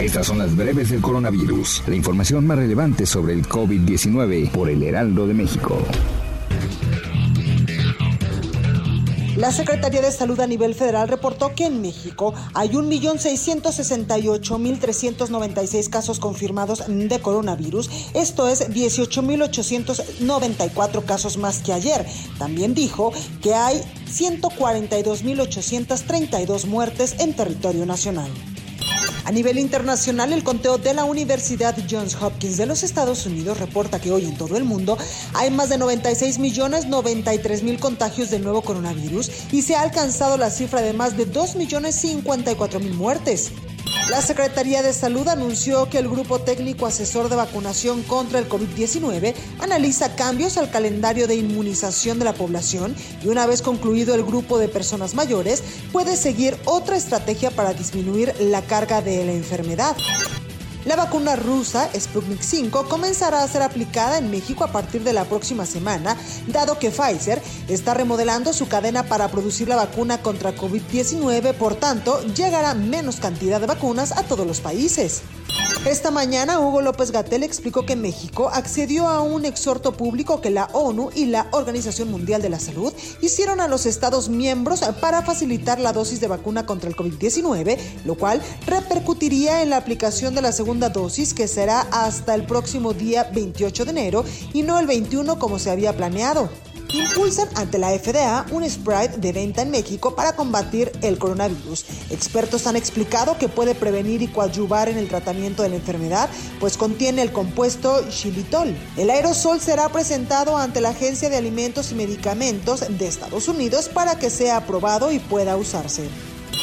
Estas son las breves del coronavirus. La información más relevante sobre el COVID-19 por el Heraldo de México. La Secretaría de Salud a nivel federal reportó que en México hay 1.668.396 casos confirmados de coronavirus, esto es 18.894 casos más que ayer. También dijo que hay 142.832 muertes en territorio nacional. A nivel internacional, el conteo de la Universidad Johns Hopkins de los Estados Unidos reporta que hoy en todo el mundo hay más de 96 millones 93 mil contagios del nuevo coronavirus y se ha alcanzado la cifra de más de 2 millones 54 mil muertes. La Secretaría de Salud anunció que el Grupo Técnico Asesor de Vacunación contra el COVID-19 analiza cambios al calendario de inmunización de la población y una vez concluido el grupo de personas mayores, puede seguir otra estrategia para disminuir la carga de la enfermedad. La vacuna rusa Sputnik 5 comenzará a ser aplicada en México a partir de la próxima semana, dado que Pfizer está remodelando su cadena para producir la vacuna contra COVID-19, por tanto, llegará menos cantidad de vacunas a todos los países. Esta mañana Hugo López Gatel explicó que México accedió a un exhorto público que la ONU y la Organización Mundial de la Salud hicieron a los Estados miembros para facilitar la dosis de vacuna contra el COVID-19, lo cual repercutiría en la aplicación de la segunda dosis que será hasta el próximo día 28 de enero y no el 21 como se había planeado impulsan ante la FDA un Sprite de venta en México para combatir el coronavirus. Expertos han explicado que puede prevenir y coadyuvar en el tratamiento de la enfermedad, pues contiene el compuesto xilitol. El aerosol será presentado ante la Agencia de Alimentos y Medicamentos de Estados Unidos para que sea aprobado y pueda usarse.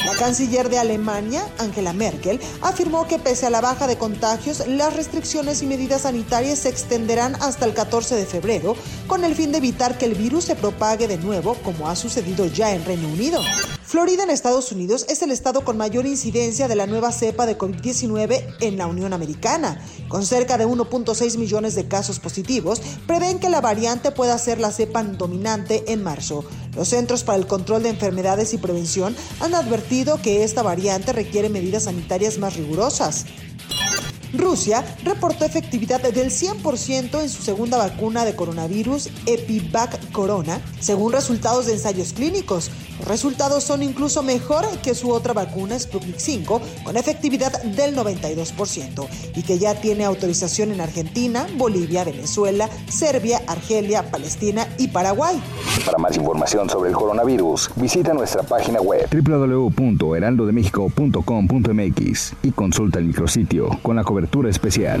La canciller de Alemania, Angela Merkel, afirmó que pese a la baja de contagios, las restricciones y medidas sanitarias se extenderán hasta el 14 de febrero, con el fin de evitar que el virus se propague de nuevo, como ha sucedido ya en Reino Unido. Florida en Estados Unidos es el estado con mayor incidencia de la nueva cepa de COVID-19 en la Unión Americana. Con cerca de 1.6 millones de casos positivos, prevén que la variante pueda ser la cepa dominante en marzo. Los Centros para el Control de Enfermedades y Prevención han advertido que esta variante requiere medidas sanitarias más rigurosas. Rusia reportó efectividad del 100% en su segunda vacuna de coronavirus Epivac Corona, según resultados de ensayos clínicos. Los resultados son incluso mejor que su otra vacuna Sputnik 5, con efectividad del 92%, y que ya tiene autorización en Argentina, Bolivia, Venezuela, Serbia, Argelia, Palestina y Paraguay. Para más información sobre el coronavirus, visita nuestra página web www.heraldodemexico.com.mx y consulta el micrositio con la cobertura especial.